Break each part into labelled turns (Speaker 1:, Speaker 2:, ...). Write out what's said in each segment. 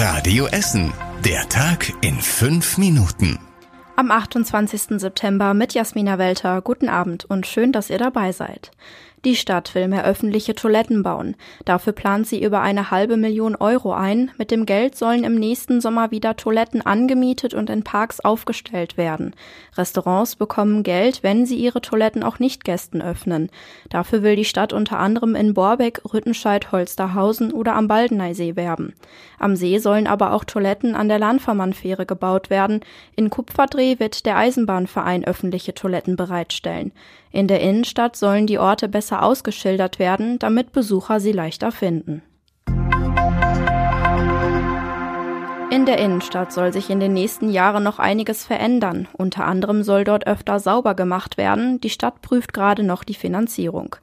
Speaker 1: Radio Essen. Der Tag in fünf Minuten.
Speaker 2: Am 28. September mit Jasmina Welter. Guten Abend und schön, dass ihr dabei seid. Die Stadt will mehr öffentliche Toiletten bauen. Dafür plant sie über eine halbe Million Euro ein. Mit dem Geld sollen im nächsten Sommer wieder Toiletten angemietet und in Parks aufgestellt werden. Restaurants bekommen Geld, wenn sie ihre Toiletten auch nicht Gästen öffnen. Dafür will die Stadt unter anderem in Borbeck, Rüttenscheid, Holsterhausen oder am Baldeneysee werben. Am See sollen aber auch Toiletten an der Landvermannfähre gebaut werden. In Kupferdreh wird der Eisenbahnverein öffentliche Toiletten bereitstellen. In der Innenstadt sollen die Orte besser ausgeschildert werden, damit Besucher sie leichter finden. In der Innenstadt soll sich in den nächsten Jahren noch einiges verändern. Unter anderem soll dort öfter sauber gemacht werden. Die Stadt prüft gerade noch die Finanzierung.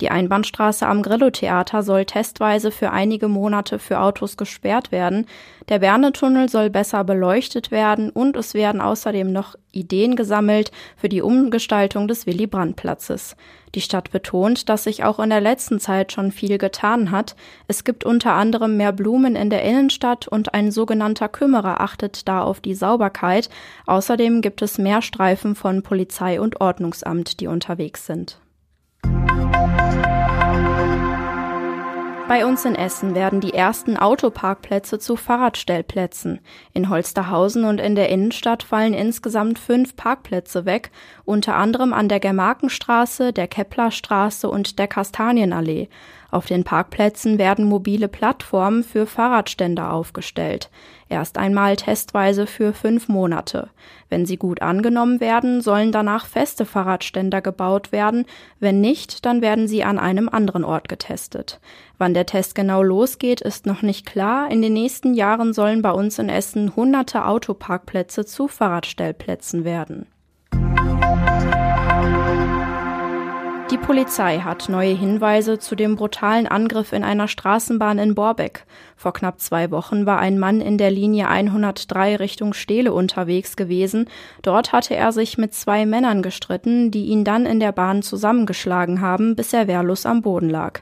Speaker 2: Die Einbahnstraße am Grillo-Theater soll testweise für einige Monate für Autos gesperrt werden. Der Bernetunnel soll besser beleuchtet werden und es werden außerdem noch Ideen gesammelt für die Umgestaltung des Willy-Brandt-Platzes. Die Stadt betont, dass sich auch in der letzten Zeit schon viel getan hat. Es gibt unter anderem mehr Blumen in der Innenstadt und ein sogenannter Kümmerer achtet da auf die Sauberkeit. Außerdem gibt es mehr Streifen von Polizei und Ordnungsamt, die unterwegs sind. Bei uns in Essen werden die ersten Autoparkplätze zu Fahrradstellplätzen. In Holsterhausen und in der Innenstadt fallen insgesamt fünf Parkplätze weg, unter anderem an der Germarkenstraße, der Keplerstraße und der Kastanienallee. Auf den Parkplätzen werden mobile Plattformen für Fahrradständer aufgestellt. Erst einmal testweise für fünf Monate. Wenn sie gut angenommen werden, sollen danach feste Fahrradständer gebaut werden. Wenn nicht, dann werden sie an einem anderen Ort getestet. Wann der Test genau losgeht, ist noch nicht klar. In den nächsten Jahren sollen bei uns in Essen hunderte Autoparkplätze zu Fahrradstellplätzen werden. Die Polizei hat neue Hinweise zu dem brutalen Angriff in einer Straßenbahn in Borbeck. Vor knapp zwei Wochen war ein Mann in der Linie 103 Richtung Stele unterwegs gewesen. Dort hatte er sich mit zwei Männern gestritten, die ihn dann in der Bahn zusammengeschlagen haben, bis er wehrlos am Boden lag.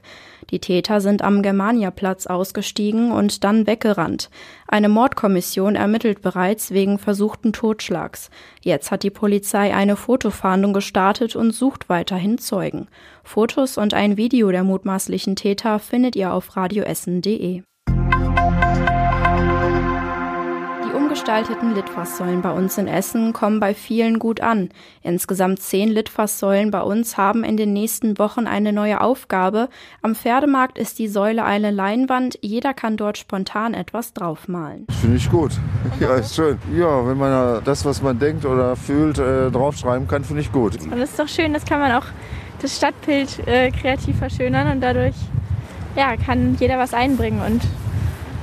Speaker 2: Die Täter sind am Germaniaplatz ausgestiegen und dann weggerannt. Eine Mordkommission ermittelt bereits wegen versuchten Totschlags. Jetzt hat die Polizei eine Fotofahndung gestartet und sucht weiterhin Zeugen. Fotos und ein Video der mutmaßlichen Täter findet ihr auf radioessen.de. umgestalteten Litfaßsäulen bei uns in Essen kommen bei vielen gut an. Insgesamt zehn Litfaßsäulen bei uns haben in den nächsten Wochen eine neue Aufgabe. Am Pferdemarkt ist die Säule eine Leinwand. Jeder kann dort spontan etwas draufmalen.
Speaker 3: Finde ich gut. Ja, ist schön. Ja, wenn man das, was man denkt oder fühlt, äh, draufschreiben kann, finde ich gut.
Speaker 4: Und es ist doch schön, das kann man auch das Stadtbild äh, kreativ verschönern und dadurch ja, kann jeder was einbringen und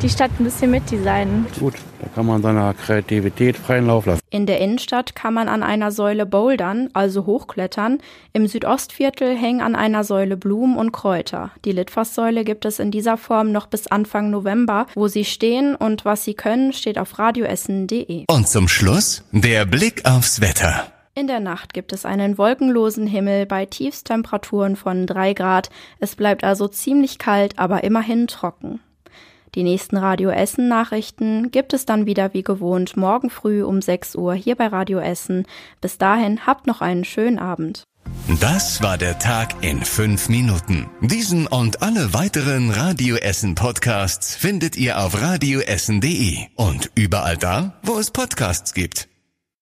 Speaker 4: die Stadt ein bisschen mitdesignen.
Speaker 5: Gut, da kann man seiner Kreativität freien Lauf lassen.
Speaker 2: In der Innenstadt kann man an einer Säule bouldern, also hochklettern. Im Südostviertel hängen an einer Säule Blumen und Kräuter. Die Litfaßsäule gibt es in dieser Form noch bis Anfang November. Wo sie stehen und was sie können, steht auf radioessen.de.
Speaker 1: Und zum Schluss der Blick aufs Wetter.
Speaker 2: In der Nacht gibt es einen wolkenlosen Himmel bei Tiefstemperaturen von drei Grad. Es bleibt also ziemlich kalt, aber immerhin trocken. Die nächsten Radio Essen Nachrichten gibt es dann wieder wie gewohnt morgen früh um 6 Uhr hier bei Radio Essen. Bis dahin habt noch einen schönen Abend.
Speaker 1: Das war der Tag in fünf Minuten. Diesen und alle weiteren Radio Essen Podcasts findet ihr auf radioessen.de und überall da, wo es Podcasts gibt.